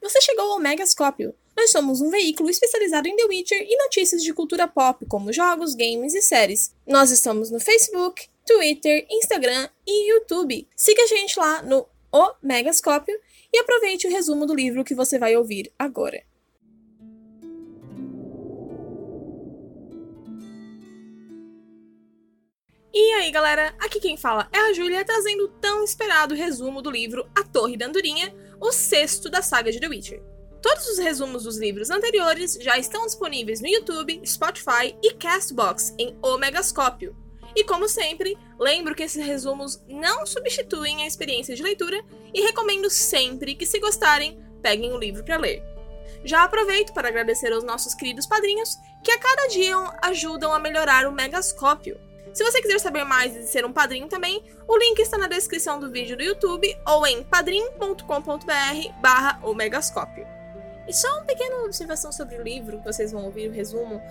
Você chegou ao Megascópio. Nós somos um veículo especializado em The Witcher e notícias de cultura pop, como jogos, games e séries. Nós estamos no Facebook, Twitter, Instagram e YouTube. Siga a gente lá no O Megascópio e aproveite o resumo do livro que você vai ouvir agora. E aí, galera, aqui quem fala é a Júlia, trazendo o tão esperado resumo do livro A Torre da Andorinha, o sexto da saga de The Witcher. Todos os resumos dos livros anteriores já estão disponíveis no YouTube, Spotify e Castbox em Omegascópio. E como sempre, lembro que esses resumos não substituem a experiência de leitura e recomendo sempre que, se gostarem, peguem o livro para ler. Já aproveito para agradecer aos nossos queridos padrinhos que a cada dia ajudam a melhorar o Megascópio. Se você quiser saber mais e ser um padrinho também, o link está na descrição do vídeo do YouTube ou em padrim.com.br barra omegascópio. E só uma pequena observação sobre o livro, que vocês vão ouvir o resumo.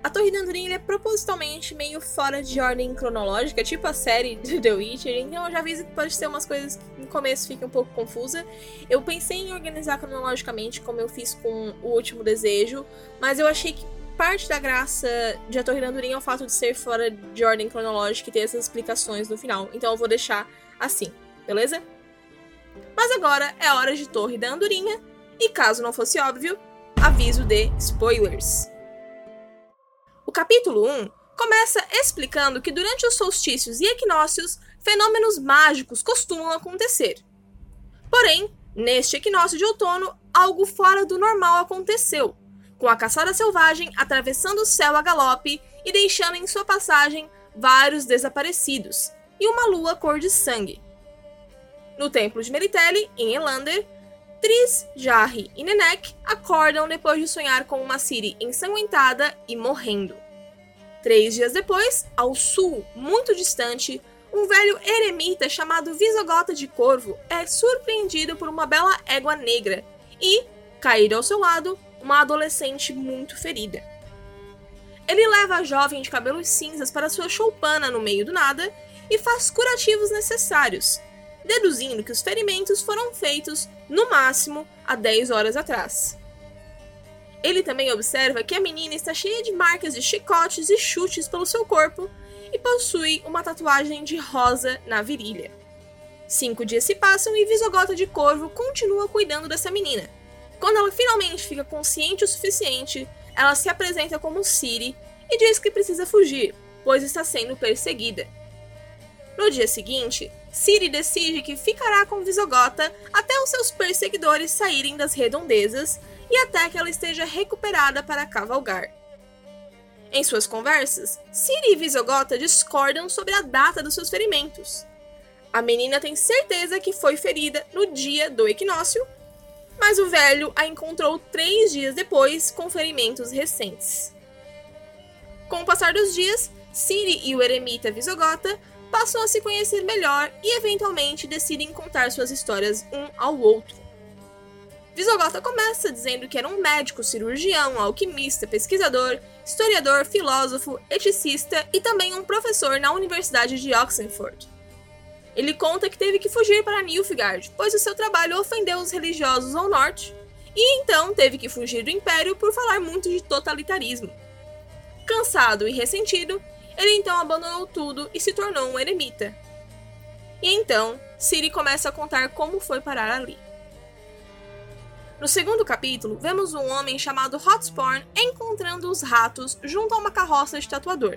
A Torre da Andorinha é propositalmente meio fora de ordem cronológica, tipo a série do The Witcher, então eu já aviso que pode ter umas coisas que no começo fiquem um pouco confusa. Eu pensei em organizar cronologicamente, como eu fiz com o último desejo, mas eu achei que parte da graça de A Torre da Andorinha é o fato de ser fora de ordem cronológica e ter essas explicações no final. Então eu vou deixar assim, beleza? Mas agora é hora de Torre da Andorinha, e caso não fosse óbvio, aviso de spoilers. O capítulo 1 começa explicando que durante os solstícios e equinócios, fenômenos mágicos costumam acontecer. Porém, neste equinócio de outono, algo fora do normal aconteceu, com a caçada selvagem atravessando o céu a galope e deixando em sua passagem vários desaparecidos, e uma lua cor de sangue. No templo de Meritelli, em Elander, Tris, Jarry e Nenek acordam depois de sonhar com uma Ciri ensanguentada e morrendo. Três dias depois, ao sul, muito distante, um velho eremita chamado Visogota de Corvo é surpreendido por uma bela égua negra e, caído ao seu lado, uma adolescente muito ferida. Ele leva a jovem de cabelos cinzas para sua choupana no meio do nada e faz curativos necessários, deduzindo que os ferimentos foram feitos, no máximo, há 10 horas atrás. Ele também observa que a menina está cheia de marcas de chicotes e chutes pelo seu corpo e possui uma tatuagem de rosa na virilha. Cinco dias se passam e Visogota de Corvo continua cuidando dessa menina, quando ela finalmente fica consciente o suficiente, ela se apresenta como Siri e diz que precisa fugir, pois está sendo perseguida. No dia seguinte, Siri decide que ficará com Visogota até os seus perseguidores saírem das redondezas e até que ela esteja recuperada para cavalgar. Em suas conversas, Siri e Visogota discordam sobre a data dos seus ferimentos. A menina tem certeza que foi ferida no dia do equinócio mas o velho a encontrou três dias depois com ferimentos recentes. Com o passar dos dias, Ciri e o eremita Visogota passam a se conhecer melhor e eventualmente decidem contar suas histórias um ao outro. Visogota começa dizendo que era um médico, cirurgião, alquimista, pesquisador, historiador, filósofo, eticista e também um professor na Universidade de Oxenford. Ele conta que teve que fugir para Nilfgaard, pois o seu trabalho ofendeu os religiosos ao norte, e então teve que fugir do Império por falar muito de totalitarismo. Cansado e ressentido, ele então abandonou tudo e se tornou um eremita. E então, Ciri começa a contar como foi parar ali. No segundo capítulo, vemos um homem chamado Hotsporn encontrando os ratos junto a uma carroça de tatuador.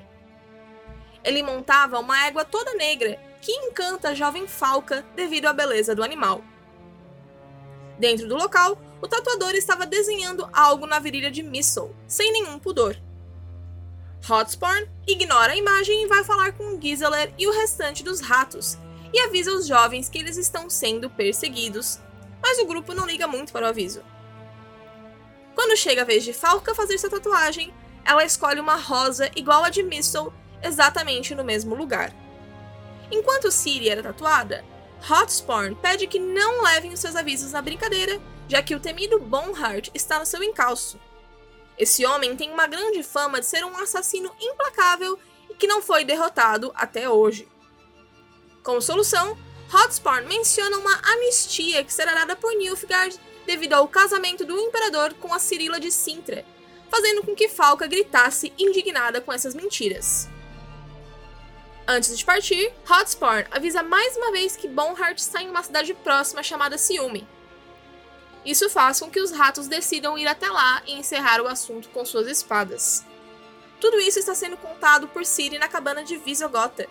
Ele montava uma égua toda negra que encanta a jovem falca devido à beleza do animal. Dentro do local, o tatuador estava desenhando algo na virilha de Missile, sem nenhum pudor. Hotsporn ignora a imagem e vai falar com Giseler e o restante dos ratos, e avisa os jovens que eles estão sendo perseguidos, mas o grupo não liga muito para o aviso. Quando chega a vez de Falca fazer sua tatuagem, ela escolhe uma rosa igual a de Missile exatamente no mesmo lugar. Enquanto Ciri era tatuada, Hotsporn pede que não levem os seus avisos na brincadeira, já que o temido Bonhart está no seu encalço. Esse homem tem uma grande fama de ser um assassino implacável e que não foi derrotado até hoje. Como solução, Hotsporn menciona uma anistia que será dada por Nilfgaard devido ao casamento do imperador com a Cirila de Sintra, fazendo com que Falca gritasse indignada com essas mentiras. Antes de partir, Hotspur avisa mais uma vez que Bonhart está em uma cidade próxima chamada Ciúme. Isso faz com que os ratos decidam ir até lá e encerrar o assunto com suas espadas. Tudo isso está sendo contado por Ciri na cabana de Visogota.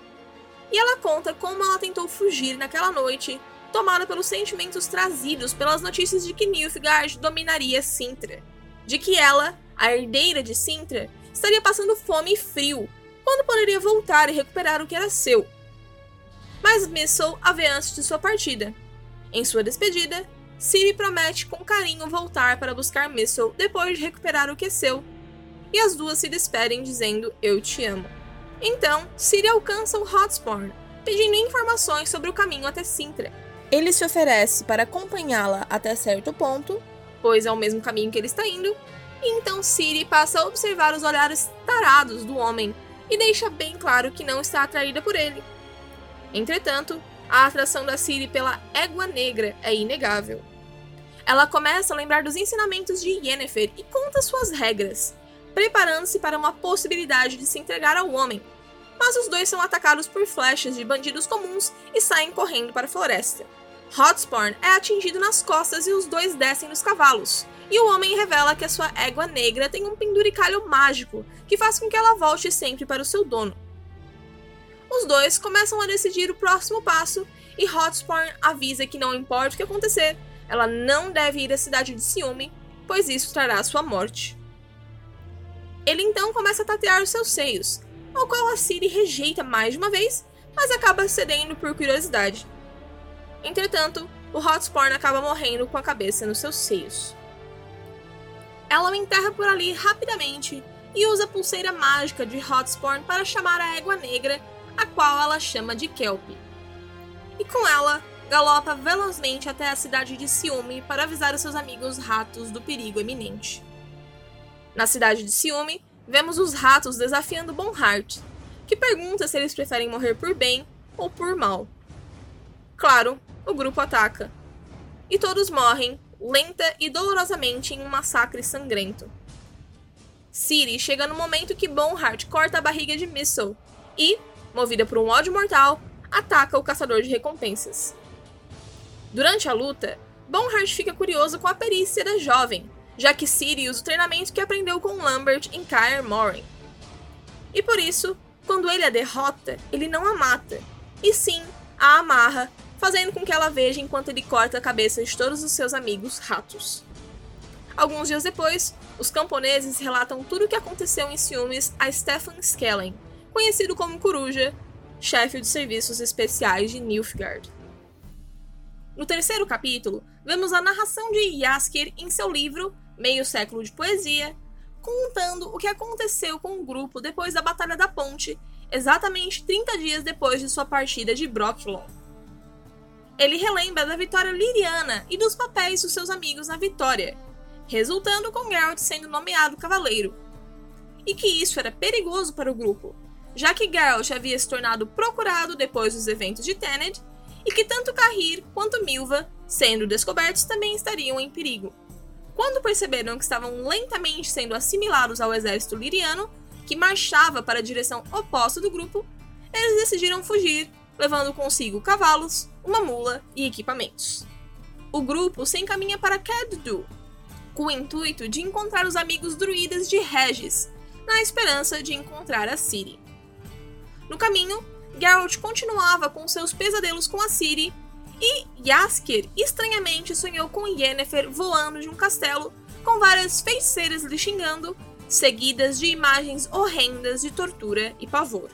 E ela conta como ela tentou fugir naquela noite, tomada pelos sentimentos trazidos pelas notícias de que Nilfgaard dominaria Sintra. De que ela, a herdeira de Sintra, estaria passando fome e frio, quando poderia voltar e recuperar o que era seu. Mas Missile a vê antes de sua partida. Em sua despedida, Ciri promete com carinho voltar para buscar Missile depois de recuperar o que é seu. E as duas se despedem dizendo Eu te amo. Então, Ciri alcança o Hotspur, pedindo informações sobre o caminho até Sintra. Ele se oferece para acompanhá-la até certo ponto, pois é o mesmo caminho que ele está indo, e então Ciri passa a observar os olhares tarados do homem e deixa bem claro que não está atraída por ele. Entretanto, a atração da Ciri pela égua negra é inegável. Ela começa a lembrar dos ensinamentos de Yennefer e conta suas regras, preparando-se para uma possibilidade de se entregar ao homem. Mas os dois são atacados por flechas de bandidos comuns e saem correndo para a floresta. Hotsporn é atingido nas costas e os dois descem dos cavalos, e o homem revela que a sua égua negra tem um penduricalho mágico que faz com que ela volte sempre para o seu dono. Os dois começam a decidir o próximo passo e Hotsporn avisa que não importa o que acontecer, ela não deve ir à cidade de Ciúme, pois isso trará sua morte. Ele então começa a tatear os seus seios, ao qual a Ciri rejeita mais de uma vez, mas acaba cedendo por curiosidade. Entretanto, o Hotsporn acaba morrendo com a cabeça nos seus seios. Ela o enterra por ali rapidamente e usa a pulseira mágica de Hotsporn para chamar a égua negra, a qual ela chama de Kelp. E com ela, galopa velozmente até a cidade de Ciúme para avisar os seus amigos ratos do perigo iminente. Na cidade de Ciúme, vemos os ratos desafiando Bonhart, que pergunta se eles preferem morrer por bem ou por mal. Claro, o grupo ataca. E todos morrem, lenta e dolorosamente, em um massacre sangrento. Ciri chega no momento que Bonhart corta a barriga de Missile e, movida por um ódio mortal, ataca o caçador de recompensas. Durante a luta, Bonhart fica curioso com a perícia da jovem, já que Ciri usa o treinamento que aprendeu com Lambert em Kaer Morhen. E por isso, quando ele a derrota, ele não a mata, e sim a amarra, fazendo com que ela veja enquanto ele corta a cabeça de todos os seus amigos ratos. Alguns dias depois, os camponeses relatam tudo o que aconteceu em ciúmes a Stefan Skellen, conhecido como Coruja, chefe de serviços especiais de Nilfgaard. No terceiro capítulo, vemos a narração de Jaskier em seu livro Meio Século de Poesia, contando o que aconteceu com o grupo depois da Batalha da Ponte, exatamente 30 dias depois de sua partida de Brocklon. Ele relembra da vitória liriana e dos papéis dos seus amigos na vitória, resultando com Geralt sendo nomeado cavaleiro. E que isso era perigoso para o grupo, já que Geralt havia se tornado procurado depois dos eventos de Tened, e que tanto Cahir quanto Milva, sendo descobertos, também estariam em perigo. Quando perceberam que estavam lentamente sendo assimilados ao exército liriano, que marchava para a direção oposta do grupo, eles decidiram fugir, levando consigo cavalos, uma mula e equipamentos. O grupo se encaminha para Cad-Du, com o intuito de encontrar os amigos druidas de Regis, na esperança de encontrar a Ciri. No caminho, Geralt continuava com seus pesadelos com a Ciri e Jaskier estranhamente sonhou com Yennefer voando de um castelo com várias feiticeiras lhe xingando, seguidas de imagens horrendas de tortura e pavor.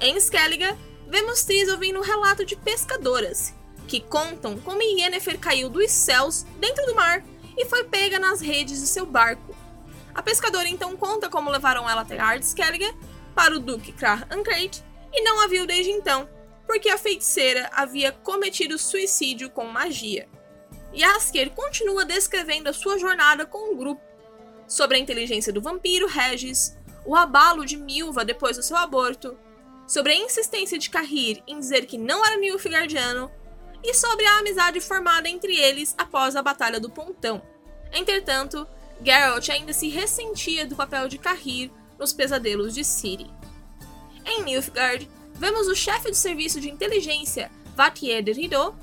Em Skellige, vemos Triss ouvindo um relato de pescadoras, que contam como Yennefer caiu dos céus dentro do mar e foi pega nas redes de seu barco. A pescadora então conta como levaram ela até Ardskellige para o Duque Krah Ancrate e não a viu desde então, porque a feiticeira havia cometido suicídio com magia. Yasker continua descrevendo a sua jornada com o grupo, sobre a inteligência do vampiro Regis, o abalo de Milva depois do seu aborto, sobre a insistência de Cahir em dizer que não era Nilfgaardiano e sobre a amizade formada entre eles após a Batalha do Pontão. Entretanto, Geralt ainda se ressentia do papel de Cahir nos pesadelos de Ciri. Em Nilfgaard, vemos o chefe do serviço de inteligência, Vatier de Rideau,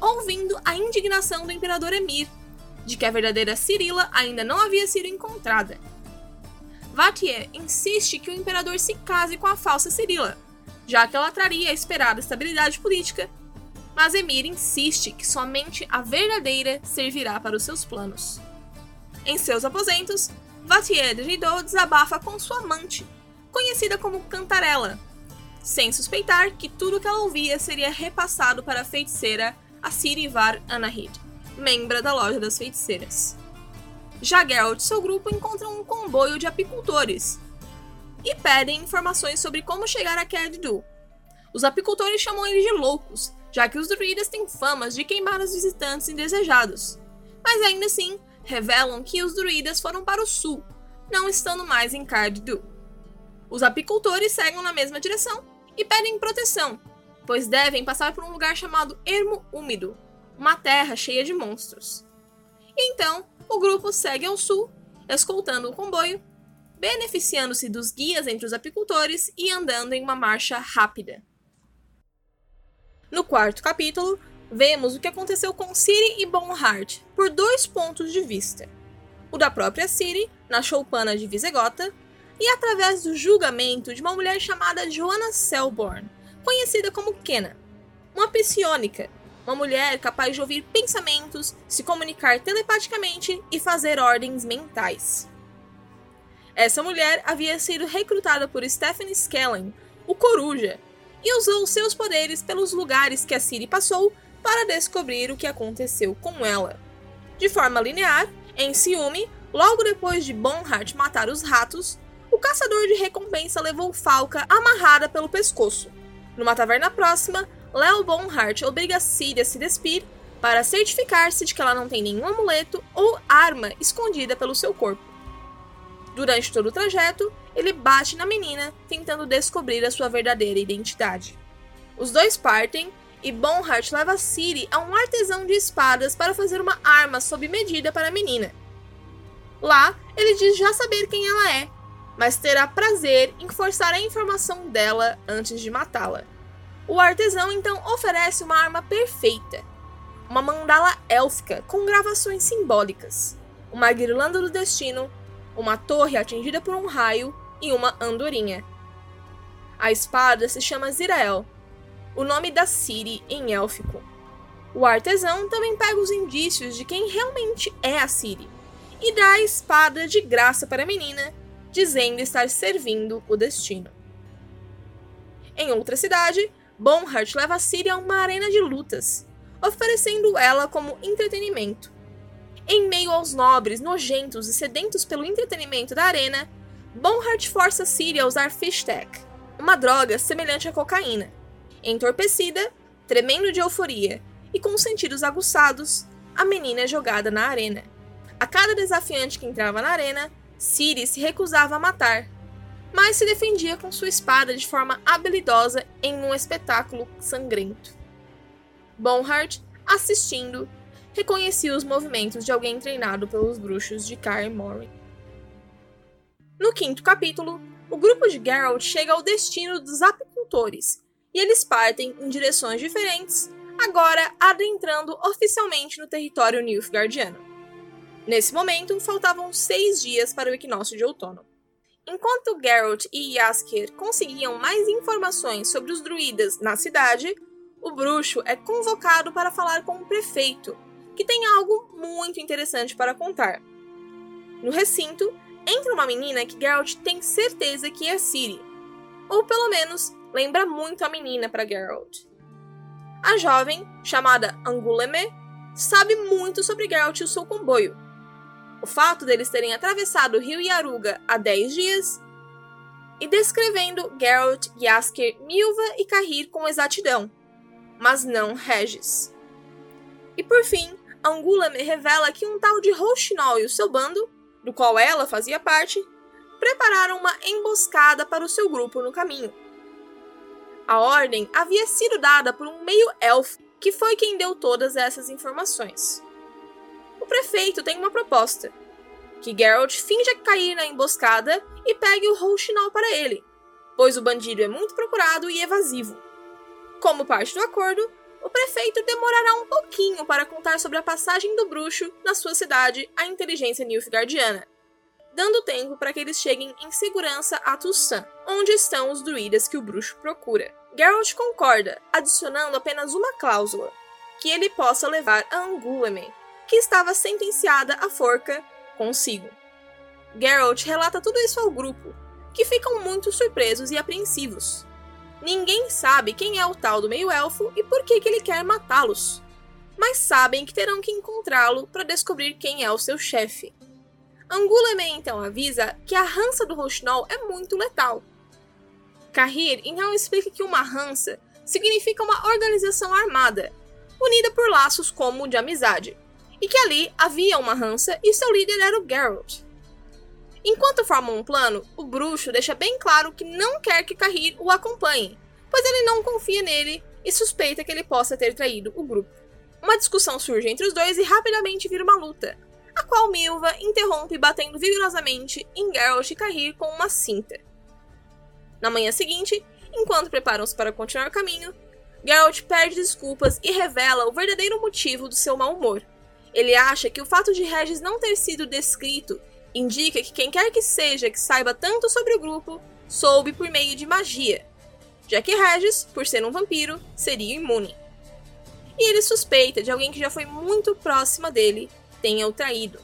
ouvindo a indignação do imperador Emir, de que a verdadeira Cirila ainda não havia sido encontrada. Vatier insiste que o imperador se case com a falsa Cirila, já que ela traria a esperada estabilidade política, mas Emir insiste que somente a verdadeira servirá para os seus planos. Em seus aposentos, Vatier de Rideau desabafa com sua amante, conhecida como Cantarela, sem suspeitar que tudo que ela ouvia seria repassado para a feiticeira Assirivar Anahid, membra da Loja das Feiticeiras. Já Geralt e seu grupo encontram um comboio de apicultores e pedem informações sobre como chegar a Cad Os apicultores chamam eles de loucos, já que os druidas têm famas de queimar os visitantes indesejados. Mas ainda assim, revelam que os druidas foram para o sul, não estando mais em Card Os apicultores seguem na mesma direção e pedem proteção, pois devem passar por um lugar chamado Ermo Úmido, uma terra cheia de monstros. Então, o grupo segue ao sul, escoltando o comboio, beneficiando-se dos guias entre os apicultores e andando em uma marcha rápida. No quarto capítulo, vemos o que aconteceu com Ciri e Bonhart por dois pontos de vista: o da própria Ciri, na choupana de Visegota, e através do julgamento de uma mulher chamada Joanna Selborn, conhecida como Kena, uma psionica, uma mulher capaz de ouvir pensamentos, se comunicar telepaticamente e fazer ordens mentais. Essa mulher havia sido recrutada por Stephen Skellen, o Coruja, e usou seus poderes pelos lugares que a Ciri passou para descobrir o que aconteceu com ela. De forma linear, em ciúme, logo depois de Bonhart matar os ratos, o caçador de recompensa levou Falca amarrada pelo pescoço. Numa taverna próxima, Leo Bonhart obriga Ciri a se despir para certificar-se de que ela não tem nenhum amuleto ou arma escondida pelo seu corpo. Durante todo o trajeto, ele bate na menina, tentando descobrir a sua verdadeira identidade. Os dois partem e Bonhart leva Ciri a um artesão de espadas para fazer uma arma sob medida para a menina. Lá, ele diz já saber quem ela é, mas terá prazer em forçar a informação dela antes de matá-la. O artesão então oferece uma arma perfeita, uma mandala élfica com gravações simbólicas, uma guirlanda do destino, uma torre atingida por um raio e uma andorinha. A espada se chama Zirael o nome da Ciri em élfico. O artesão também pega os indícios de quem realmente é a Ciri e dá a espada de graça para a menina, dizendo estar servindo o destino. Em outra cidade, Bonhart leva a Ciri a uma arena de lutas, oferecendo ela como entretenimento. Em meio aos nobres, nojentos e sedentos pelo entretenimento da arena, Bonhart força Ciri a usar Fishtag, uma droga semelhante à cocaína, Entorpecida, tremendo de euforia e com os sentidos aguçados, a menina é jogada na arena. A cada desafiante que entrava na arena, Ciri se recusava a matar, mas se defendia com sua espada de forma habilidosa em um espetáculo sangrento. Bonhart, assistindo, reconhecia os movimentos de alguém treinado pelos bruxos de Kaer Morhen. No quinto capítulo, o grupo de Geralt chega ao destino dos apicultores e eles partem em direções diferentes, agora adentrando oficialmente no território Nilfgaardiano. Nesse momento, faltavam seis dias para o equinócio de outono. Enquanto Geralt e Jaskier conseguiam mais informações sobre os druidas na cidade, o bruxo é convocado para falar com o prefeito, que tem algo muito interessante para contar. No recinto, entra uma menina que Geralt tem certeza que é Ciri, ou pelo menos lembra muito a menina para Geralt. A jovem, chamada Anguleme, sabe muito sobre Geralt e o seu comboio. O fato deles terem atravessado o rio Yaruga há 10 dias e descrevendo Geralt, Jaskier, Milva e Cahir com exatidão, mas não Regis. E por fim, Angulame revela que um tal de Rochinol e o seu bando, do qual ela fazia parte, prepararam uma emboscada para o seu grupo no caminho. A ordem havia sido dada por um meio-elfo que foi quem deu todas essas informações. O prefeito tem uma proposta: que Geralt finja cair na emboscada e pegue o Rouxinol para ele, pois o bandido é muito procurado e evasivo. Como parte do acordo, o prefeito demorará um pouquinho para contar sobre a passagem do bruxo na sua cidade à inteligência Nilfgaardiana, dando tempo para que eles cheguem em segurança a Tussan, onde estão os druidas que o bruxo procura. Geralt concorda, adicionando apenas uma cláusula, que ele possa levar a Angulamen, que estava sentenciada à forca, consigo. Geralt relata tudo isso ao grupo, que ficam muito surpresos e apreensivos. Ninguém sabe quem é o tal do meio-elfo e por que, que ele quer matá-los, mas sabem que terão que encontrá-lo para descobrir quem é o seu chefe. Angulamen então avisa que a rança do Rochnol é muito letal. Kahir então explica que uma rança significa uma organização armada, unida por laços como o de amizade, e que ali havia uma rança e seu líder era o Geralt. Enquanto formam um plano, o bruxo deixa bem claro que não quer que Kahir o acompanhe, pois ele não confia nele e suspeita que ele possa ter traído o grupo. Uma discussão surge entre os dois e rapidamente vira uma luta, a qual Milva interrompe batendo vigorosamente em Geralt e Kahir com uma cinta. Na manhã seguinte, enquanto preparam-se para continuar o caminho, Geralt perde desculpas e revela o verdadeiro motivo do seu mau humor. Ele acha que o fato de Regis não ter sido descrito indica que quem quer que seja que saiba tanto sobre o grupo soube por meio de magia, já que Regis, por ser um vampiro, seria imune. E ele suspeita de alguém que já foi muito próxima dele tenha o traído.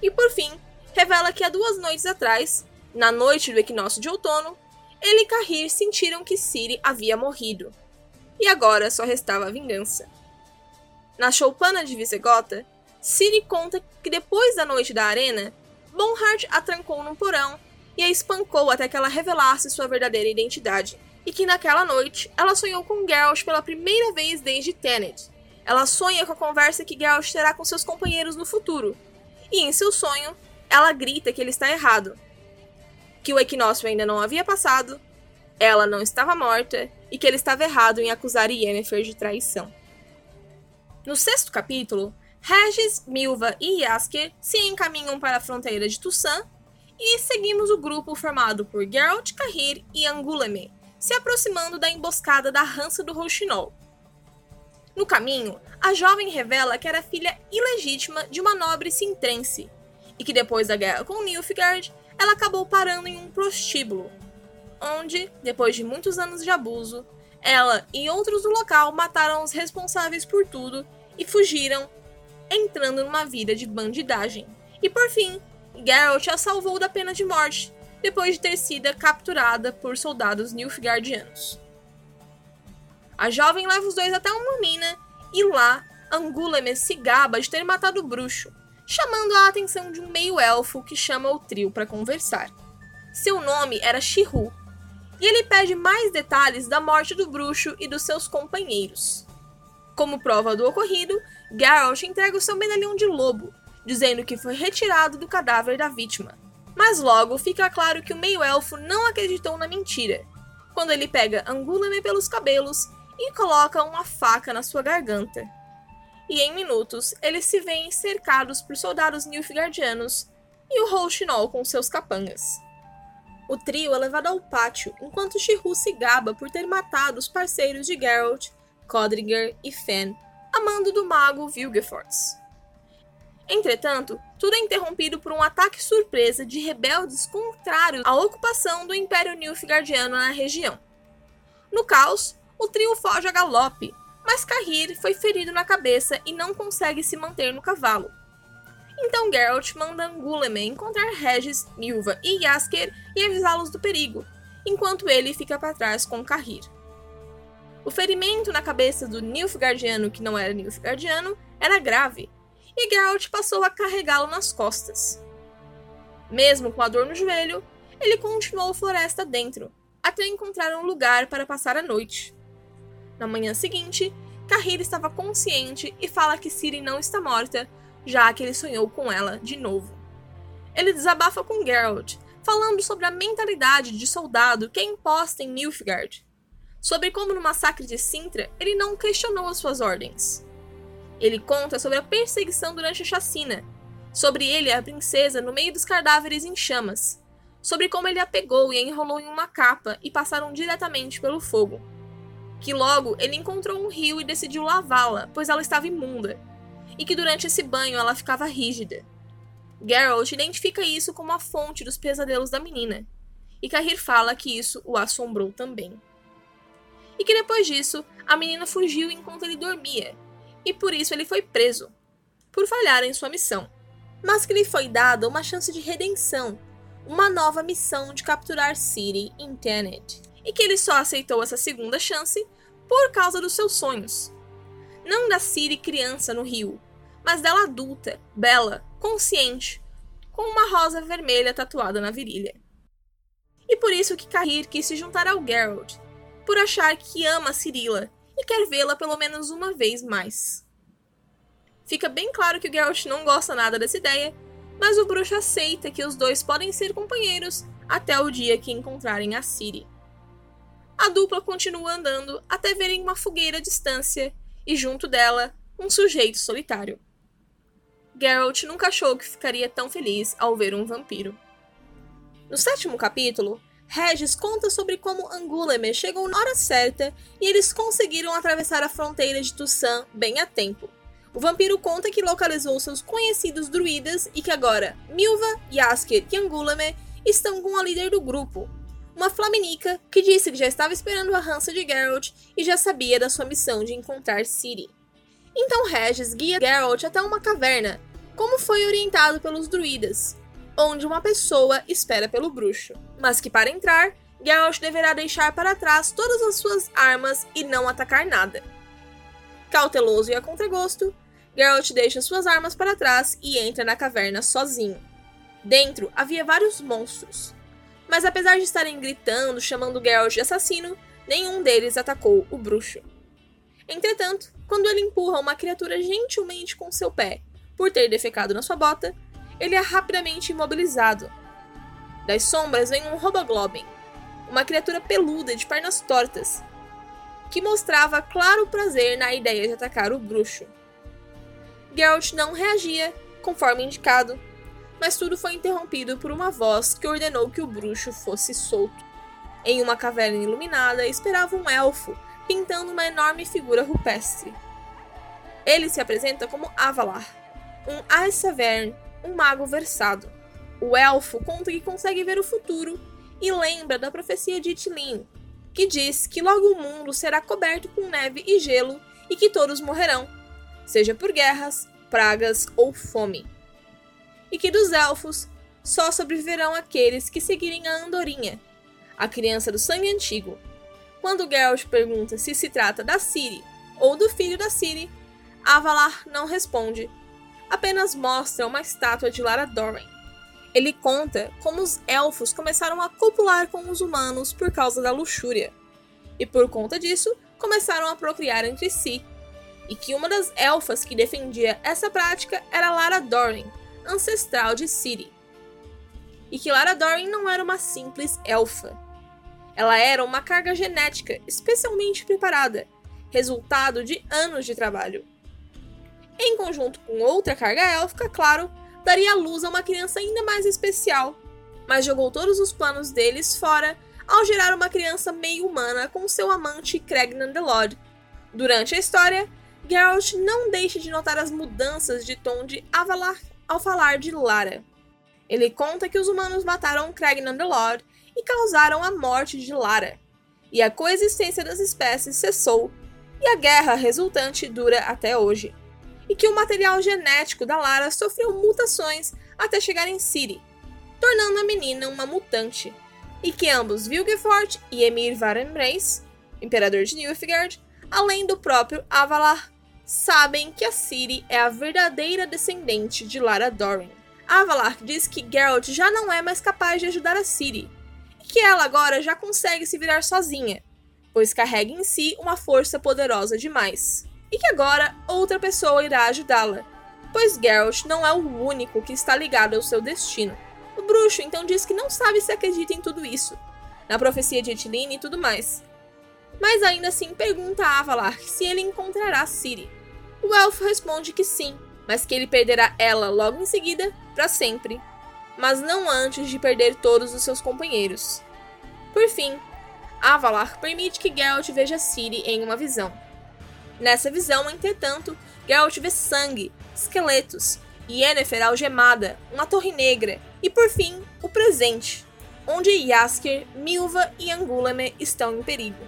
E por fim, revela que há duas noites atrás, na noite do equinócio de outono, ele e Carrir sentiram que Ciri havia morrido. E agora só restava a vingança. Na choupana de Visegota, Ciri conta que depois da noite da arena, Bonhart a trancou num porão e a espancou até que ela revelasse sua verdadeira identidade. E que naquela noite ela sonhou com Geralt pela primeira vez desde Tenet, ela sonha com a conversa que Geralt terá com seus companheiros no futuro. E em seu sonho, ela grita que ele está errado. Que o equinócio ainda não havia passado, ela não estava morta e que ele estava errado em acusar Yennefer de traição. No sexto capítulo, Regis, Milva e Yasker se encaminham para a fronteira de Tussan e seguimos o grupo formado por Geralt, Kahir e Anguleme, se aproximando da emboscada da Rança do Rouxinol, no caminho, a jovem revela que era filha ilegítima de uma nobre sintrense, e que depois da guerra com Nilfgaard, ela acabou parando em um prostíbulo, onde, depois de muitos anos de abuso, ela e outros do local mataram os responsáveis por tudo e fugiram, entrando numa vida de bandidagem. E por fim, Geralt a salvou da pena de morte, depois de ter sido capturada por soldados Nilfgaardianos. A jovem leva os dois até uma mina e lá Anguleme se gaba de ter matado o bruxo, chamando a atenção de um meio-elfo que chama o trio para conversar. Seu nome era Shihu, e ele pede mais detalhes da morte do bruxo e dos seus companheiros. Como prova do ocorrido, Geralt entrega o seu medalhão de lobo, dizendo que foi retirado do cadáver da vítima. Mas logo fica claro que o meio-elfo não acreditou na mentira, quando ele pega Anguleme pelos cabelos e coloca uma faca na sua garganta. E em minutos, eles se veem cercados por soldados Nilfgaardianos e o Rouxinol com seus capangas. O trio é levado ao pátio enquanto Shihu se gaba por ter matado os parceiros de Geralt, Codringer e Fen, amando do mago Vilgefortz. Entretanto, tudo é interrompido por um ataque surpresa de rebeldes contrários à ocupação do Império Nilfgaardiano na região. No caos, o trio foge a galope, mas Kahir foi ferido na cabeça e não consegue se manter no cavalo. Então Geralt manda Anguleme encontrar Regis, Milva e Yasker e avisá-los do perigo, enquanto ele fica para trás com Kahir. O ferimento na cabeça do Nilfgaardiano que não era Nilfgaardiano era grave, e Geralt passou a carregá-lo nas costas. Mesmo com a dor no joelho, ele continuou floresta dentro, até encontrar um lugar para passar a noite. Na manhã seguinte, Kahir estava consciente e fala que Ciri não está morta, já que ele sonhou com ela de novo. Ele desabafa com Geralt, falando sobre a mentalidade de soldado que é imposta em Nilfgaard. Sobre como no massacre de Sintra ele não questionou as suas ordens. Ele conta sobre a perseguição durante a chacina, sobre ele e a princesa no meio dos cadáveres em chamas, sobre como ele a pegou e a enrolou em uma capa e passaram diretamente pelo fogo. Que logo ele encontrou um rio e decidiu lavá-la, pois ela estava imunda, e que durante esse banho ela ficava rígida. Geralt identifica isso como a fonte dos pesadelos da menina, e Cahir fala que isso o assombrou também. E que depois disso, a menina fugiu enquanto ele dormia, e por isso ele foi preso, por falhar em sua missão. Mas que lhe foi dada uma chance de redenção uma nova missão de capturar Ciri em e que ele só aceitou essa segunda chance por causa dos seus sonhos. Não da Ciri criança no rio, mas dela adulta, bela, consciente, com uma rosa vermelha tatuada na virilha. E por isso que Cahir quis se juntar ao Geralt, por achar que ama Cirila e quer vê-la pelo menos uma vez mais. Fica bem claro que o Geralt não gosta nada dessa ideia mas o bruxo aceita que os dois podem ser companheiros até o dia que encontrarem a Ciri. A dupla continua andando até verem uma fogueira à distância e, junto dela, um sujeito solitário. Geralt nunca achou que ficaria tão feliz ao ver um vampiro. No sétimo capítulo, Regis conta sobre como Anguleme chegou na hora certa e eles conseguiram atravessar a fronteira de Tussan bem a tempo. O vampiro conta que localizou seus conhecidos druidas e que agora Milva, Yasker e Angulame estão com a líder do grupo, uma flaminica que disse que já estava esperando a rança de Geralt e já sabia da sua missão de encontrar Ciri. Então Regis guia Geralt até uma caverna, como foi orientado pelos druidas, onde uma pessoa espera pelo bruxo, mas que para entrar, Geralt deverá deixar para trás todas as suas armas e não atacar nada. Cauteloso e a contragosto, Geralt deixa suas armas para trás e entra na caverna sozinho. Dentro havia vários monstros, mas apesar de estarem gritando, chamando Geralt de assassino, nenhum deles atacou o bruxo. Entretanto, quando ele empurra uma criatura gentilmente com seu pé por ter defecado na sua bota, ele é rapidamente imobilizado. Das sombras vem um Roboglobin, uma criatura peluda de pernas tortas, que mostrava claro prazer na ideia de atacar o bruxo. Geralt não reagia, conforme indicado, mas tudo foi interrompido por uma voz que ordenou que o bruxo fosse solto. Em uma caverna iluminada esperava um elfo, pintando uma enorme figura rupestre. Ele se apresenta como Avalar, um Aes um mago versado. O elfo conta que consegue ver o futuro e lembra da profecia de Itilin, que diz que logo o mundo será coberto com neve e gelo e que todos morrerão, seja por guerras, pragas ou fome. E que dos elfos só sobreviverão aqueles que seguirem a Andorinha, a criança do sangue antigo. Quando Geralt pergunta se se trata da Ciri ou do filho da Ciri, Avalar não responde, apenas mostra uma estátua de Lara Dorren. Ele conta como os elfos começaram a copular com os humanos por causa da luxúria, e por conta disso começaram a procriar entre si e que uma das elfas que defendia essa prática era Lara Dorren, ancestral de Ciri. E que Lara Dorren não era uma simples elfa. Ela era uma carga genética especialmente preparada, resultado de anos de trabalho. Em conjunto com outra carga élfica, claro, daria luz a uma criança ainda mais especial, mas jogou todos os planos deles fora ao gerar uma criança meio humana com seu amante Cregnan Lord. Durante a história, Geralt não deixa de notar as mudanças de tom de Avalar ao falar de Lara. Ele conta que os humanos mataram Cregnan the Lord e causaram a morte de Lara, e a coexistência das espécies cessou, e a guerra resultante dura até hoje. E que o material genético da Lara sofreu mutações até chegar em Ciri, tornando a menina uma mutante, e que ambos Vilgefort e Emir Varenbrace, imperador de Nilfgaard, além do próprio Avalar, sabem que a Ciri é a verdadeira descendente de Lara Dorren. Avalar diz que Geralt já não é mais capaz de ajudar a Ciri, e que ela agora já consegue se virar sozinha, pois carrega em si uma força poderosa demais, e que agora outra pessoa irá ajudá-la, pois Geralt não é o único que está ligado ao seu destino. O bruxo então diz que não sabe se acredita em tudo isso, na profecia de Etilene e tudo mais, mas ainda assim pergunta a Avalar se ele encontrará Ciri. O elfo responde que sim, mas que ele perderá ela logo em seguida para sempre, mas não antes de perder todos os seus companheiros. Por fim, Avalar permite que Geralt veja Ciri em uma visão. Nessa visão, entretanto, Geralt vê sangue, esqueletos, Yennefer algemada, uma torre negra e, por fim, o presente, onde Yasker, Milva e Anguleme estão em perigo.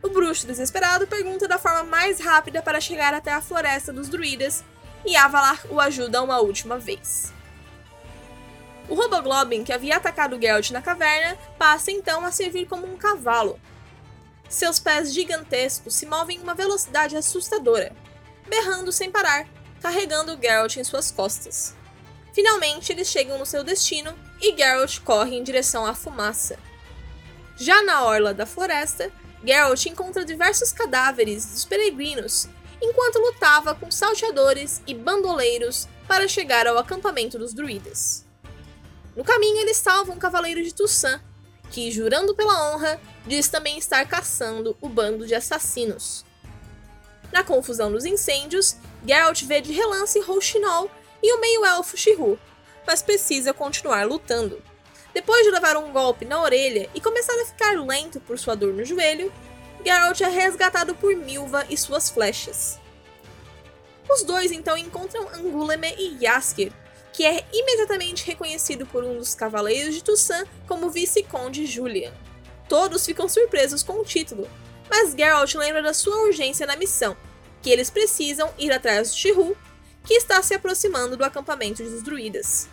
O bruxo desesperado pergunta da forma mais rápida para chegar até a floresta dos druidas e Avalar o ajuda uma última vez. O Roboglobin, que havia atacado Geralt na caverna, passa então a servir como um cavalo. Seus pés gigantescos se movem em uma velocidade assustadora, berrando sem parar, carregando Geralt em suas costas. Finalmente, eles chegam no seu destino e Geralt corre em direção à fumaça. Já na orla da floresta, Geralt encontra diversos cadáveres dos peregrinos enquanto lutava com salteadores e bandoleiros para chegar ao acampamento dos druidas. No caminho, ele salva um cavaleiro de Tussan, que, jurando pela honra, diz também estar caçando o bando de assassinos. Na confusão dos incêndios, Geralt vê de relance Rouxinol e o meio-elfo Shihu, mas precisa continuar lutando. Depois de levar um golpe na orelha e começar a ficar lento por sua dor no joelho, Geralt é resgatado por Milva e suas flechas. Os dois então encontram Anguleme e Yasker, que é imediatamente reconhecido por um dos cavaleiros de Tussan como vice-conde Julian. Todos ficam surpresos com o título, mas Geralt lembra da sua urgência na missão, que eles precisam ir atrás de Shihu, que está se aproximando do acampamento dos druidas.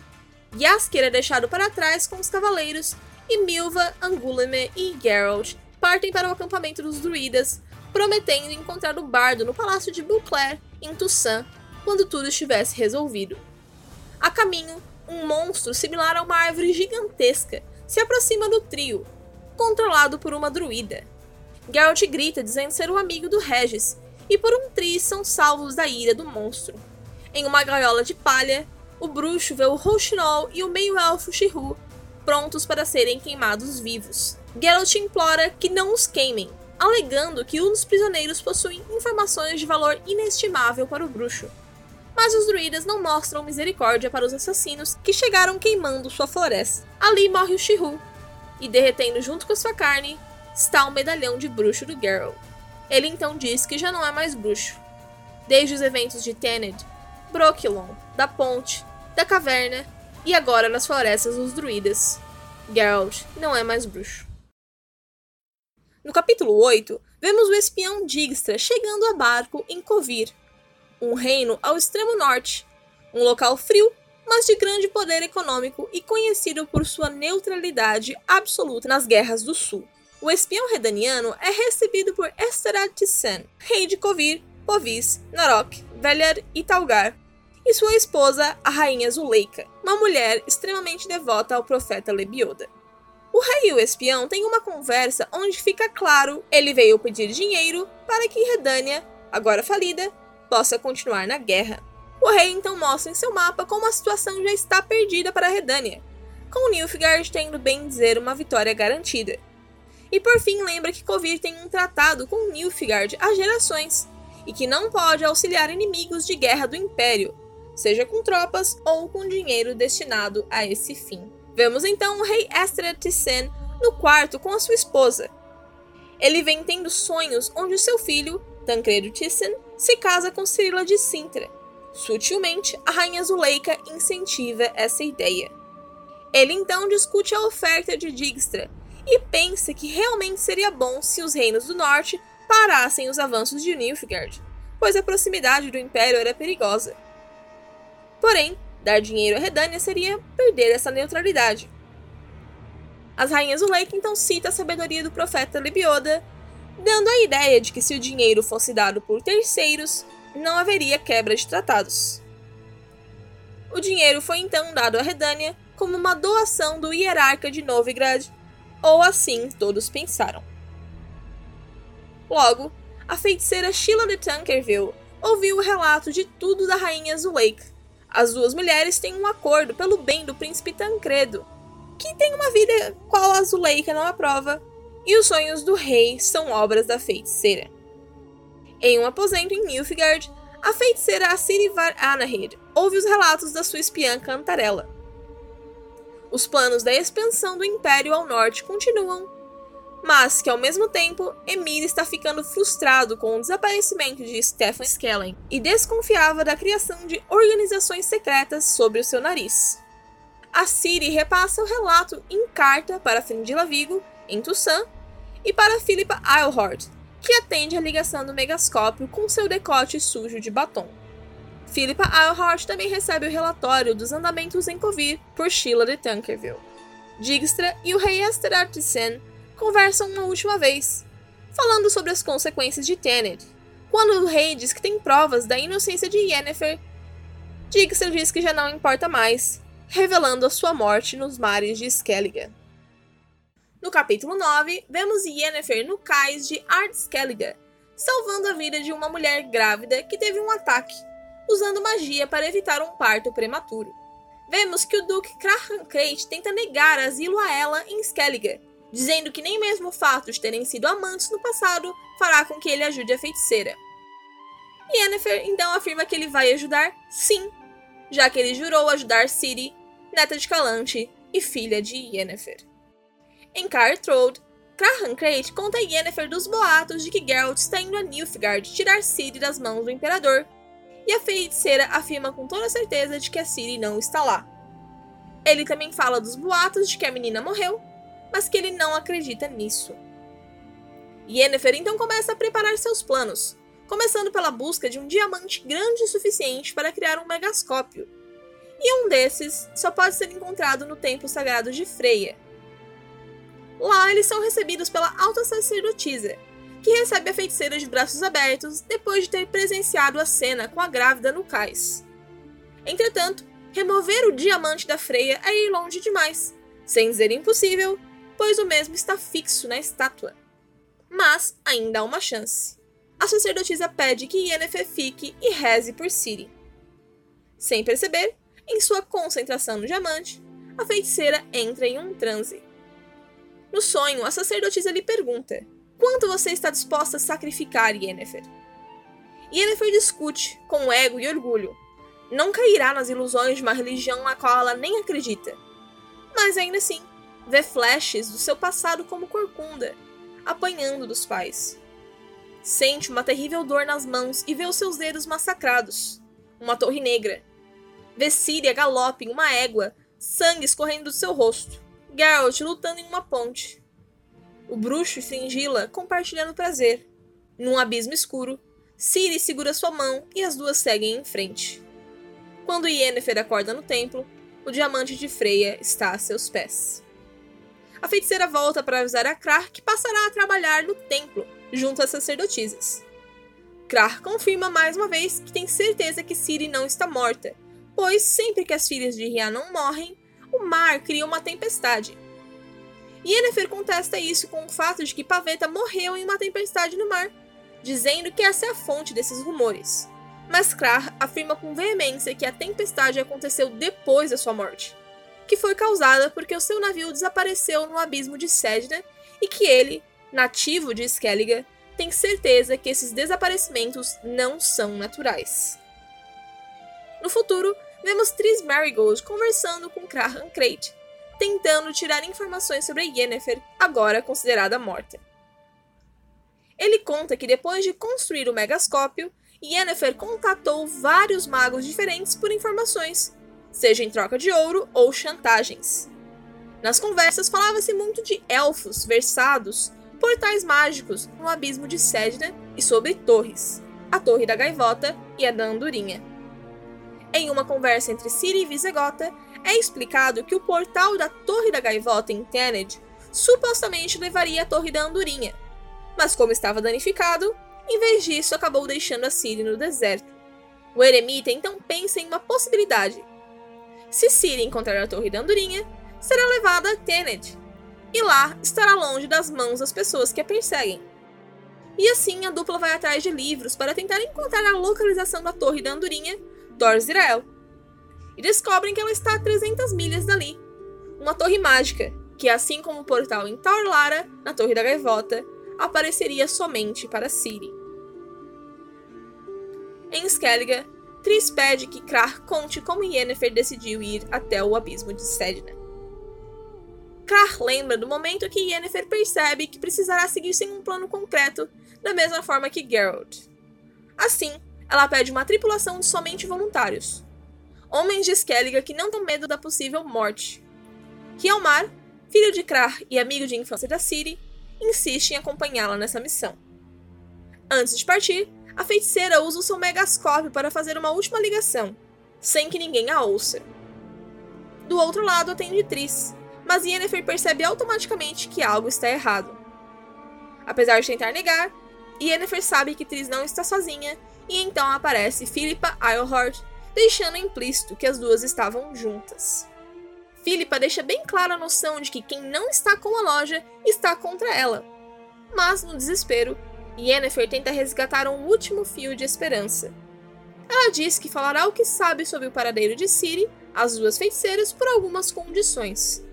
Yasker é deixado para trás com os cavaleiros e Milva, Anguleme e Geralt partem para o acampamento dos druidas, prometendo encontrar o bardo no palácio de Beauclair, em Toussaint, quando tudo estivesse resolvido. A caminho, um monstro similar a uma árvore gigantesca se aproxima do trio, controlado por uma druida. Geralt grita dizendo ser o amigo do Regis, e por um triz são salvos da ira do monstro. Em uma gaiola de palha, o bruxo vê o Rouxinol e o meio-elfo Shihu prontos para serem queimados vivos. Geralt implora que não os queimem, alegando que um dos prisioneiros possui informações de valor inestimável para o bruxo. Mas os druidas não mostram misericórdia para os assassinos que chegaram queimando sua floresta. Ali morre o Shihu, e derretendo junto com sua carne está o medalhão de bruxo do Geralt. Ele então diz que já não é mais bruxo. Desde os eventos de Tened, Brokilon, da Ponte, da Caverna e agora nas florestas dos druidas. Geralt não é mais bruxo. No capítulo 8, vemos o espião Dijkstra chegando a barco em Kovir, um reino ao extremo norte, um local frio, mas de grande poder econômico e conhecido por sua neutralidade absoluta nas guerras do sul. O espião redaniano é recebido por Esterad Tisen, rei de Kovir, Povis, Narok, Velir e Talgar, e sua esposa, a rainha Zuleika, uma mulher extremamente devota ao profeta Lebioda. O rei e o espião têm uma conversa onde fica claro ele veio pedir dinheiro para que Redânia, agora falida, possa continuar na guerra. O rei então mostra em seu mapa como a situação já está perdida para Redânia, com Nilfgaard tendo bem dizer uma vitória garantida. E por fim lembra que Kovir tem um tratado com Nilfgaard há gerações, e que não pode auxiliar inimigos de guerra do Império, seja com tropas ou com dinheiro destinado a esse fim. Vemos então o rei Esther Thyssen no quarto com a sua esposa. Ele vem tendo sonhos onde seu filho, Tancredo Thyssen, se casa com Cirila de Sintra. Sutilmente, a rainha Zuleika incentiva essa ideia. Ele então discute a oferta de Dijkstra e pensa que realmente seria bom se os reinos do norte parassem os avanços de Nilfgaard, pois a proximidade do império era perigosa. Porém, Dar dinheiro a Redânia seria perder essa neutralidade. As rainhas Lake então citam a sabedoria do profeta Lebioda, dando a ideia de que se o dinheiro fosse dado por terceiros, não haveria quebra de tratados. O dinheiro foi então dado a Redânia como uma doação do hierarca de Novigrad, ou assim todos pensaram. Logo, a feiticeira Sheila de Tankerville ouviu o relato de tudo da rainha Zuleika as duas mulheres têm um acordo pelo bem do príncipe Tancredo, que tem uma vida qual a Zuleika não aprova, e os sonhos do rei são obras da feiticeira. Em um aposento em Nilfgaard, a feiticeira Assiri Var Anahir ouve os relatos da sua espiã Cantarella. Os planos da expansão do Império ao norte continuam, mas que ao mesmo tempo Emir está ficando frustrado com o desaparecimento de Stefan Skellen e desconfiava da criação de organizações secretas sobre o seu nariz. A Ciri repassa o relato em carta para Frindila Vigo, em Tussan, e para Philippa Eilhart, que atende a ligação do megascópio com seu decote sujo de batom. Philippa Eilhart também recebe o relatório dos andamentos em Covir por Sheila de Tankerville. Dijkstra e o rei Esther Artisan conversam uma última vez, falando sobre as consequências de Tenet. Quando o rei diz que tem provas da inocência de Yennefer, Dijkstra diz que já não importa mais, revelando a sua morte nos mares de Skellige. No capítulo 9, vemos Yennefer no cais de Ardskellige, salvando a vida de uma mulher grávida que teve um ataque, usando magia para evitar um parto prematuro. Vemos que o Duque Krahankrait tenta negar asilo a ela em Skellige, dizendo que nem mesmo o fato de terem sido amantes no passado fará com que ele ajude a feiticeira. Yennefer então afirma que ele vai ajudar sim, já que ele jurou ajudar Ciri, neta de Calante e filha de Yennefer. Em Cartrode, Krahankrait conta a Yennefer dos boatos de que Geralt está indo a Nilfgaard tirar Ciri das mãos do Imperador, e a feiticeira afirma com toda certeza de que a Ciri não está lá. Ele também fala dos boatos de que a menina morreu, mas que ele não acredita nisso. Yennefer então começa a preparar seus planos, começando pela busca de um diamante grande o suficiente para criar um megascópio. E um desses só pode ser encontrado no templo sagrado de Freya, Lá, eles são recebidos pela alta sacerdotisa, que recebe a feiticeira de braços abertos depois de ter presenciado a cena com a grávida no cais. Entretanto, remover o diamante da freia é ir longe demais, sem dizer impossível, pois o mesmo está fixo na estátua. Mas ainda há uma chance. A sacerdotisa pede que Yennefer fique e reze por Ciri. Sem perceber, em sua concentração no diamante, a feiticeira entra em um transe. No sonho, a sacerdotisa lhe pergunta: Quanto você está disposta a sacrificar, Yennefer? Yennefer discute, com ego e orgulho. Não cairá nas ilusões de uma religião na qual ela nem acredita. Mas ainda assim, vê flashes do seu passado como corcunda, apanhando dos pais. Sente uma terrível dor nas mãos e vê os seus dedos massacrados. Uma torre negra. Vê Síria galope em uma égua, sangue escorrendo do seu rosto. Geralt lutando em uma ponte. O bruxo e Fringila compartilhando prazer. Num abismo escuro, Ciri segura sua mão e as duas seguem em frente. Quando Yennefer acorda no templo, o diamante de Freya está a seus pés. A feiticeira volta para avisar a Krar que passará a trabalhar no templo, junto às sacerdotisas. Krar confirma mais uma vez que tem certeza que Ciri não está morta, pois sempre que as filhas de Rhiannon morrem, o mar cria uma tempestade. Yennefer contesta isso com o fato de que Paveta morreu em uma tempestade no mar, dizendo que essa é a fonte desses rumores. Mas Krar afirma com veemência que a tempestade aconteceu depois da sua morte, que foi causada porque o seu navio desapareceu no abismo de Sedna e que ele, nativo de Skellige, tem certeza que esses desaparecimentos não são naturais. No futuro, vemos Tris Marigold conversando com Krahan Krayt, tentando tirar informações sobre Yennefer, agora considerada morta. Ele conta que depois de construir o megascópio, Yennefer contatou vários magos diferentes por informações, seja em troca de ouro ou chantagens. Nas conversas falava-se muito de elfos versados, portais mágicos no abismo de Sedna e sobre torres, a Torre da Gaivota e a da Andorinha. Em uma conversa entre Ciri e Visegota, é explicado que o portal da Torre da Gaivota em Tened supostamente levaria à Torre da Andorinha, mas como estava danificado, em vez disso acabou deixando a Ciri no deserto. O eremita então pensa em uma possibilidade. Se Ciri encontrar a Torre da Andorinha, será levada a Tened, e lá estará longe das mãos das pessoas que a perseguem. E assim a dupla vai atrás de livros para tentar encontrar a localização da Torre da Andorinha Dor Zirael, e descobrem que ela está a 300 milhas dali, uma torre mágica, que assim como o portal em Taurlara, na Torre da Gaivota, apareceria somente para Ciri. Em Skellige, Triss pede que Krar conte como Yennefer decidiu ir até o abismo de Sedna. Krar lembra do momento que Yennefer percebe que precisará seguir sem um plano concreto, da mesma forma que Geralt. Assim, ela pede uma tripulação de somente voluntários. Homens de Skellige que não têm medo da possível morte. Hjalmar, filho de Krar e amigo de infância da Ciri, insiste em acompanhá-la nessa missão. Antes de partir, a feiticeira usa o seu megascópio para fazer uma última ligação, sem que ninguém a ouça. Do outro lado atende Triss, mas Yennefer percebe automaticamente que algo está errado. Apesar de tentar negar, Yennefer sabe que Triss não está sozinha e então aparece Philippa Eilhart, deixando implícito que as duas estavam juntas. Philippa deixa bem clara a noção de que quem não está com a loja está contra ela. Mas, no desespero, Yennefer tenta resgatar um último fio de esperança. Ela diz que falará o que sabe sobre o paradeiro de Ciri às duas feiticeiras por algumas condições.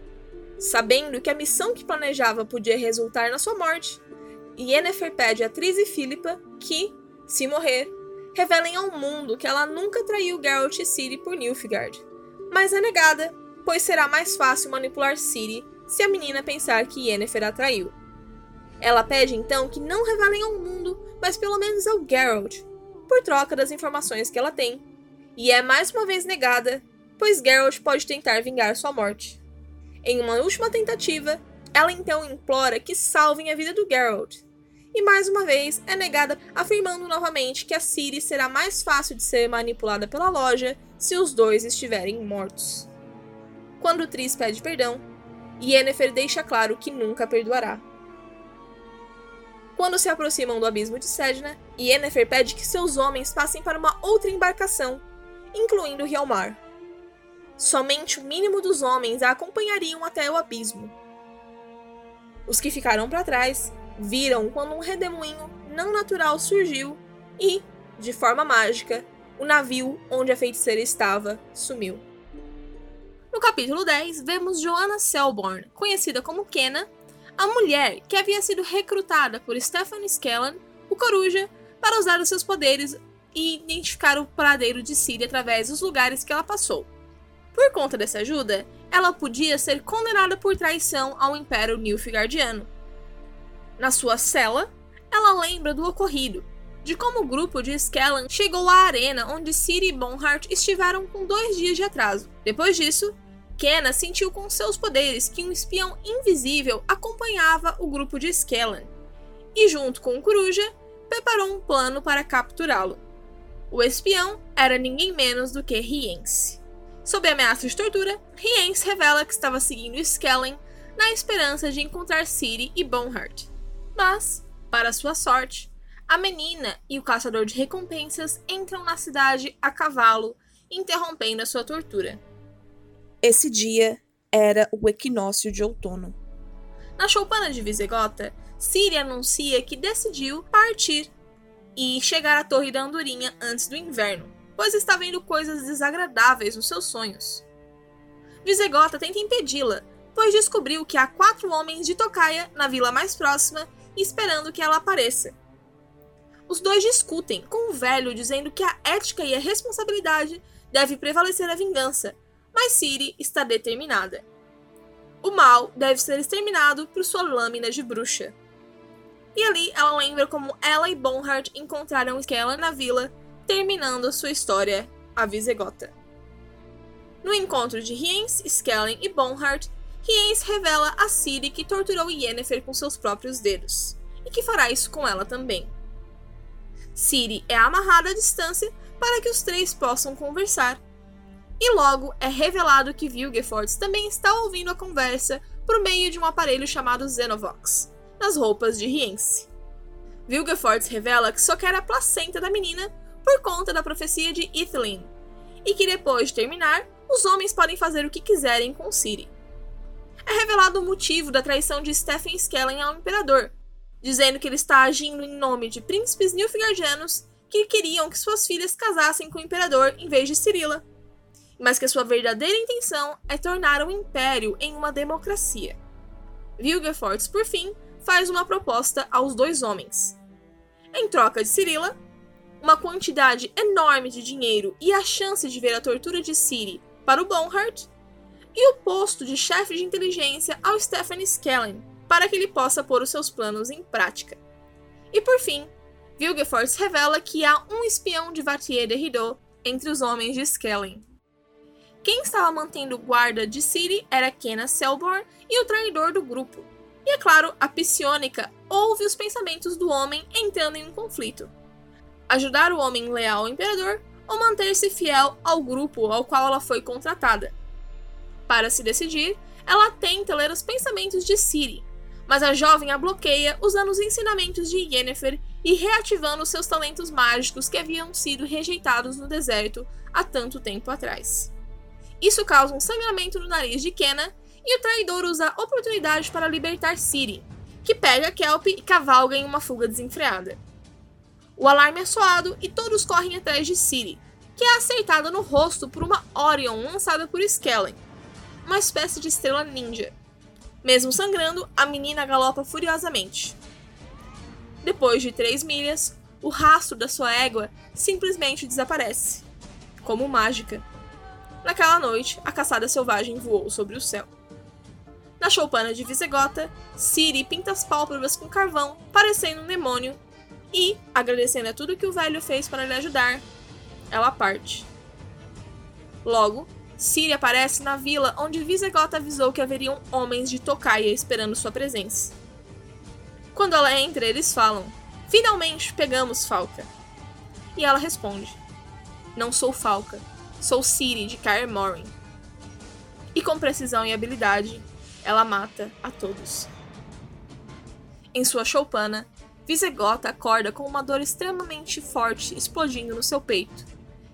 Sabendo que a missão que planejava podia resultar na sua morte, Yennefer pede a Triss e Philippa que, se morrer, revelem ao mundo que ela nunca traiu Geralt e Ciri por Nilfgaard. Mas é negada, pois será mais fácil manipular Ciri se a menina pensar que Yennefer a traiu. Ela pede então que não revelem ao mundo, mas pelo menos ao Geralt, por troca das informações que ela tem. E é mais uma vez negada, pois Geralt pode tentar vingar sua morte. Em uma última tentativa, ela então implora que salvem a vida do Geralt. E mais uma vez é negada, afirmando novamente que a Ciri será mais fácil de ser manipulada pela loja se os dois estiverem mortos. Quando Triss pede perdão, Yennefer deixa claro que nunca perdoará. Quando se aproximam do abismo de Sedna, Yennefer pede que seus homens passem para uma outra embarcação, incluindo Hjalmar. Somente o mínimo dos homens a acompanhariam até o abismo. Os que ficaram para trás viram quando um redemoinho não natural surgiu e, de forma mágica, o navio onde a feiticeira estava sumiu. No capítulo 10, vemos Joanna Selborn, conhecida como Kena, a mulher que havia sido recrutada por Stefan Skellan, o Coruja, para usar os seus poderes e identificar o paradeiro de Ciri através dos lugares que ela passou. Por conta dessa ajuda, ela podia ser condenada por traição ao Império Nilfgaardiano. Na sua cela, ela lembra do ocorrido, de como o grupo de Skellan chegou à arena onde Ciri e Bonhart estiveram com dois dias de atraso. Depois disso, Kenna sentiu com seus poderes que um espião invisível acompanhava o grupo de Skellan, e junto com o Coruja, preparou um plano para capturá-lo. O espião era ninguém menos do que Rience. Sob ameaça de tortura, Rience revela que estava seguindo Skellen na esperança de encontrar Ciri e Bonhart. Mas, para sua sorte, a menina e o caçador de recompensas entram na cidade a cavalo, interrompendo a sua tortura. Esse dia era o equinócio de outono. Na choupana de Visegota, Ciri anuncia que decidiu partir e chegar à Torre da Andorinha antes do inverno, pois está vendo coisas desagradáveis nos seus sonhos. Visegota tenta impedi-la, pois descobriu que há quatro homens de Tocaia na vila mais próxima esperando que ela apareça. Os dois discutem, com o velho dizendo que a ética e a responsabilidade deve prevalecer a vingança, mas Ciri está determinada. O mal deve ser exterminado por sua lâmina de bruxa. E ali ela lembra como ela e Bonhart encontraram Skella na vila, terminando sua história, a Visegota. No encontro de Riens, Skellen e Bonhart, Riens revela a Ciri que torturou Yennefer com seus próprios dedos, e que fará isso com ela também. Ciri é amarrada à distância para que os três possam conversar e logo é revelado que Vilgefortz também está ouvindo a conversa por meio de um aparelho chamado Xenovox, nas roupas de Rience. Vilgefortz revela que só quer a placenta da menina por conta da profecia de Ithelin, e que depois de terminar, os homens podem fazer o que quiserem com Ciri. É revelado o motivo da traição de Stephen Skellen ao imperador, dizendo que ele está agindo em nome de príncipes nilfgaardianos que queriam que suas filhas casassem com o imperador em vez de Cirila mas que sua verdadeira intenção é tornar o império em uma democracia. Vilgefortz, por fim, faz uma proposta aos dois homens. Em troca de Cirilla, uma quantidade enorme de dinheiro e a chance de ver a tortura de Ciri para o Bonhart, e o posto de chefe de inteligência ao Stephen Skellen, para que ele possa pôr os seus planos em prática. E por fim, Vilgefortz revela que há um espião de Vatier de Rideau entre os homens de Skellen. Quem estava mantendo guarda de Ciri era Kenna Selborn e o traidor do grupo. E é claro, a Psionica ouve os pensamentos do homem entrando em um conflito. Ajudar o homem leal ao imperador ou manter-se fiel ao grupo ao qual ela foi contratada. Para se decidir, ela tenta ler os pensamentos de Ciri, mas a jovem a bloqueia usando os ensinamentos de Yennefer e reativando seus talentos mágicos que haviam sido rejeitados no deserto há tanto tempo atrás. Isso causa um sangramento no nariz de Kenna e o traidor usa a oportunidade para libertar Ciri, que pega Kelp e cavalga em uma fuga desenfreada. O alarme é soado e todos correm atrás de Ciri, que é acertada no rosto por uma Orion lançada por Skellen, uma espécie de estrela ninja. Mesmo sangrando, a menina galopa furiosamente. Depois de três milhas, o rastro da sua égua simplesmente desaparece, como mágica. Naquela noite, a caçada selvagem voou sobre o céu. Na choupana de Visegota, Ciri pinta as pálpebras com carvão, parecendo um demônio, e, agradecendo a tudo que o velho fez para lhe ajudar, ela parte. Logo, Ciri aparece na vila onde Visegota avisou que haveriam homens de Tocaia esperando sua presença. Quando ela entra, eles falam: Finalmente pegamos Falca. E ela responde: Não sou Falca, Sou Ciri de Kaer Morhen. E com precisão e habilidade, ela mata a todos. Em sua choupana, Visegota acorda com uma dor extremamente forte explodindo no seu peito,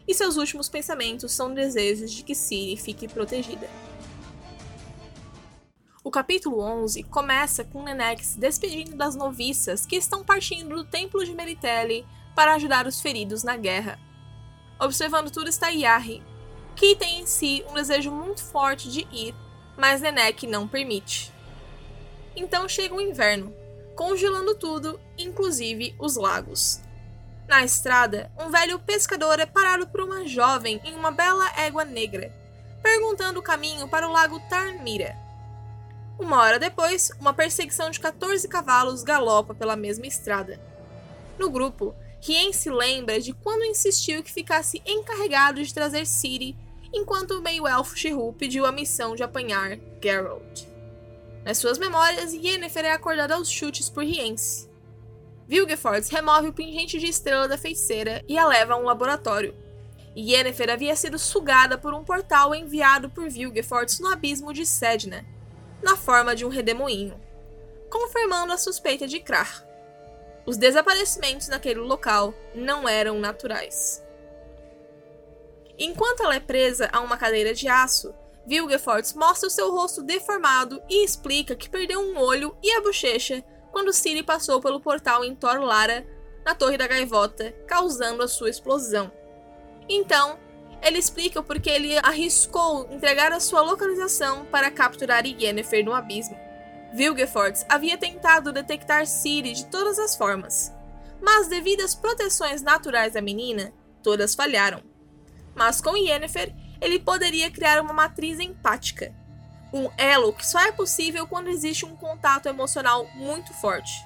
e seus últimos pensamentos são desejos de que Ciri fique protegida. O capítulo 11 começa com Nenex despedindo das noviças que estão partindo do templo de Meritelli para ajudar os feridos na guerra. Observando tudo está Yari, que tem em si um desejo muito forte de ir, mas Nenek não permite. Então chega o inverno, congelando tudo, inclusive os lagos. Na estrada, um velho pescador é parado por uma jovem em uma bela égua negra, perguntando o caminho para o lago Tarmira. Uma hora depois, uma perseguição de 14 cavalos galopa pela mesma estrada. No grupo, Rien se lembra de quando insistiu que ficasse encarregado de trazer Ciri, enquanto o meio-elfo Shihu pediu a missão de apanhar Geralt. Nas suas memórias, Yennefer é acordada aos chutes por Riense. Vilgefortz remove o pingente de estrela da feiticeira e a leva a um laboratório. Yennefer havia sido sugada por um portal enviado por Vilgefortz no abismo de Sedna, na forma de um redemoinho, confirmando a suspeita de Krar. Os desaparecimentos naquele local não eram naturais. Enquanto ela é presa a uma cadeira de aço, Vilgefortz mostra o seu rosto deformado e explica que perdeu um olho e a bochecha quando Ciri passou pelo portal em Tor Lara, na Torre da Gaivota, causando a sua explosão. Então, ele explica porque ele arriscou entregar a sua localização para capturar Yennefer no abismo. Vilgefortz havia tentado detectar Ciri de todas as formas, mas devido às proteções naturais da menina, todas falharam. Mas com Yennefer, ele poderia criar uma matriz empática, um elo que só é possível quando existe um contato emocional muito forte.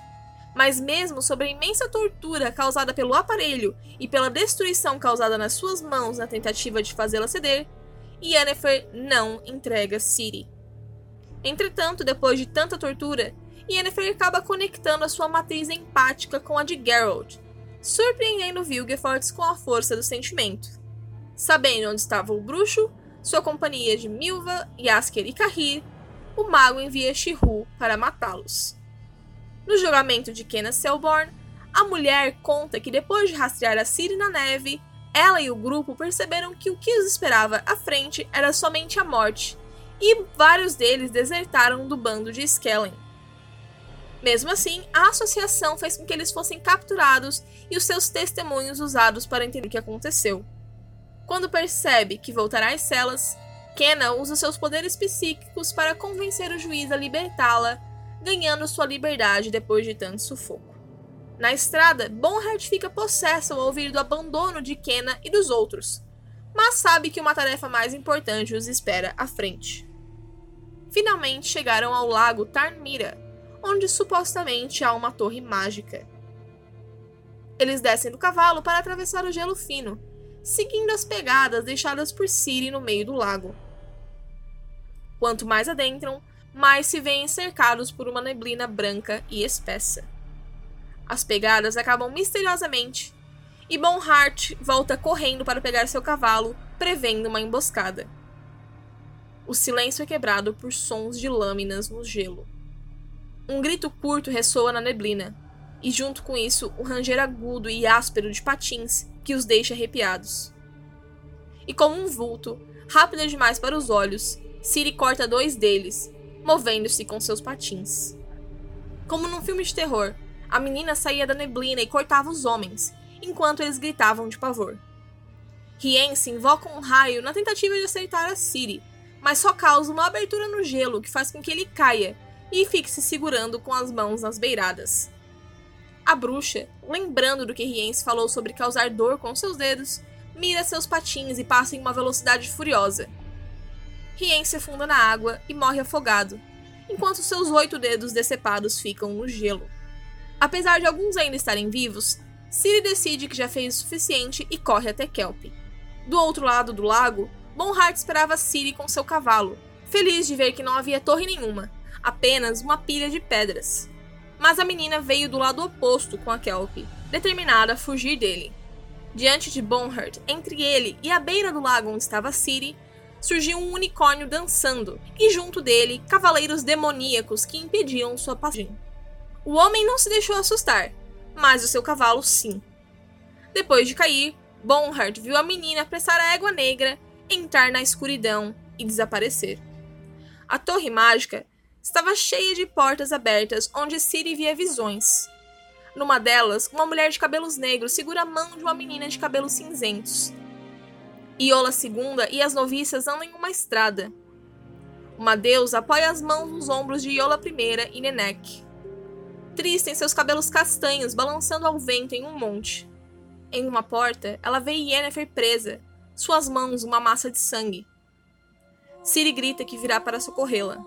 Mas mesmo sobre a imensa tortura causada pelo aparelho e pela destruição causada nas suas mãos na tentativa de fazê-la ceder, Yennefer não entrega Ciri. Entretanto, depois de tanta tortura, Yennefer acaba conectando a sua matriz empática com a de Geralt, surpreendendo Vilgefortz com a força do sentimento. Sabendo onde estava o bruxo, sua companhia de Milva, Yasker e Kahir, o mago envia Shihu para matá-los. No julgamento de Kenna Selborn, a mulher conta que depois de rastrear a Ciri na neve, ela e o grupo perceberam que o que os esperava à frente era somente a morte, e vários deles desertaram do bando de Skellen. Mesmo assim, a associação fez com que eles fossem capturados e os seus testemunhos usados para entender o que aconteceu. Quando percebe que voltará às celas, Kenna usa seus poderes psíquicos para convencer o juiz a libertá-la, ganhando sua liberdade depois de tanto sufoco. Na estrada, Bonhart fica possesso ao ouvir do abandono de Kenna e dos outros, mas sabe que uma tarefa mais importante os espera à frente. Finalmente chegaram ao lago Tarnmira, onde supostamente há uma torre mágica. Eles descem do cavalo para atravessar o gelo fino, seguindo as pegadas deixadas por Ciri no meio do lago. Quanto mais adentram, mais se veem cercados por uma neblina branca e espessa. As pegadas acabam misteriosamente e Bonhart volta correndo para pegar seu cavalo, prevendo uma emboscada. O silêncio é quebrado por sons de lâminas no gelo. Um grito curto ressoa na neblina, e junto com isso o ranger agudo e áspero de patins que os deixa arrepiados. E como um vulto, rápido demais para os olhos, Siri corta dois deles, movendo-se com seus patins. Como num filme de terror, a menina saía da neblina e cortava os homens, enquanto eles gritavam de pavor. Riense invoca um raio na tentativa de acertar a Ciri, mas só causa uma abertura no gelo que faz com que ele caia e fique se segurando com as mãos nas beiradas. A bruxa, lembrando do que Riense falou sobre causar dor com seus dedos, mira seus patins e passa em uma velocidade furiosa. Riense afunda na água e morre afogado, enquanto seus oito dedos decepados ficam no gelo. Apesar de alguns ainda estarem vivos, Ciri decide que já fez o suficiente e corre até Kelp. Do outro lado do lago, Bonhart esperava Ciri com seu cavalo, feliz de ver que não havia torre nenhuma, apenas uma pilha de pedras. Mas a menina veio do lado oposto com a Kelp, determinada a fugir dele. Diante de Bonhart, entre ele e a beira do lago onde estava Ciri, surgiu um unicórnio dançando, e junto dele, cavaleiros demoníacos que impediam sua passagem. O homem não se deixou assustar, mas o seu cavalo sim. Depois de cair, Bonhart viu a menina apressar a égua negra, entrar na escuridão e desaparecer. A torre mágica estava cheia de portas abertas onde Ciri via visões. Numa delas, uma mulher de cabelos negros segura a mão de uma menina de cabelos cinzentos. Iola II e as noviças andam em uma estrada. Uma deusa apoia as mãos nos ombros de Iola I e Nenek triste em seus cabelos castanhos balançando ao vento em um monte. Em uma porta, ela vê Yennefer presa, suas mãos uma massa de sangue. Ciri grita que virá para socorrê-la.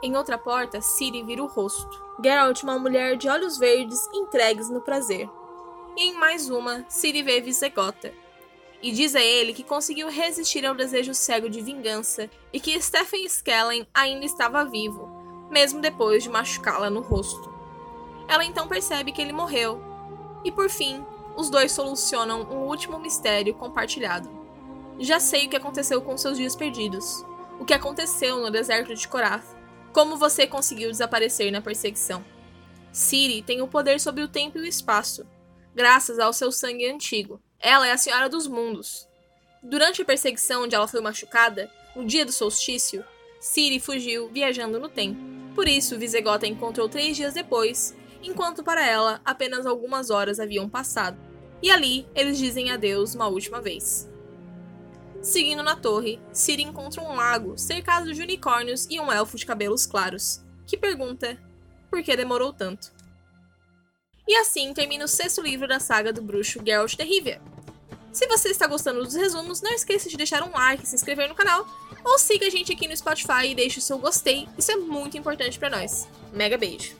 Em outra porta, Ciri vira o rosto. Geralt, uma mulher de olhos verdes entregues no prazer. E em mais uma, Ciri vê Visegota. E diz a ele que conseguiu resistir ao desejo cego de vingança e que Stephen Skellen ainda estava vivo, mesmo depois de machucá-la no rosto. Ela então percebe que ele morreu, e por fim, os dois solucionam um último mistério compartilhado. Já sei o que aconteceu com seus dias perdidos, o que aconteceu no deserto de Korath, como você conseguiu desaparecer na perseguição. Ciri tem o poder sobre o tempo e o espaço, graças ao seu sangue antigo. Ela é a Senhora dos Mundos. Durante a perseguição onde ela foi machucada, no dia do solstício, Ciri fugiu viajando no tempo. Por isso, Visegota encontrou três dias depois, enquanto para ela apenas algumas horas haviam passado. E ali eles dizem adeus uma última vez. Seguindo na torre, Ciri encontra um lago cercado de unicórnios e um elfo de cabelos claros, que pergunta por que demorou tanto. E assim termina o sexto livro da saga do bruxo Geralt de Rivia. Se você está gostando dos resumos, não esqueça de deixar um like, se inscrever no canal ou siga a gente aqui no Spotify e deixe o seu gostei, isso é muito importante para nós. Mega beijo!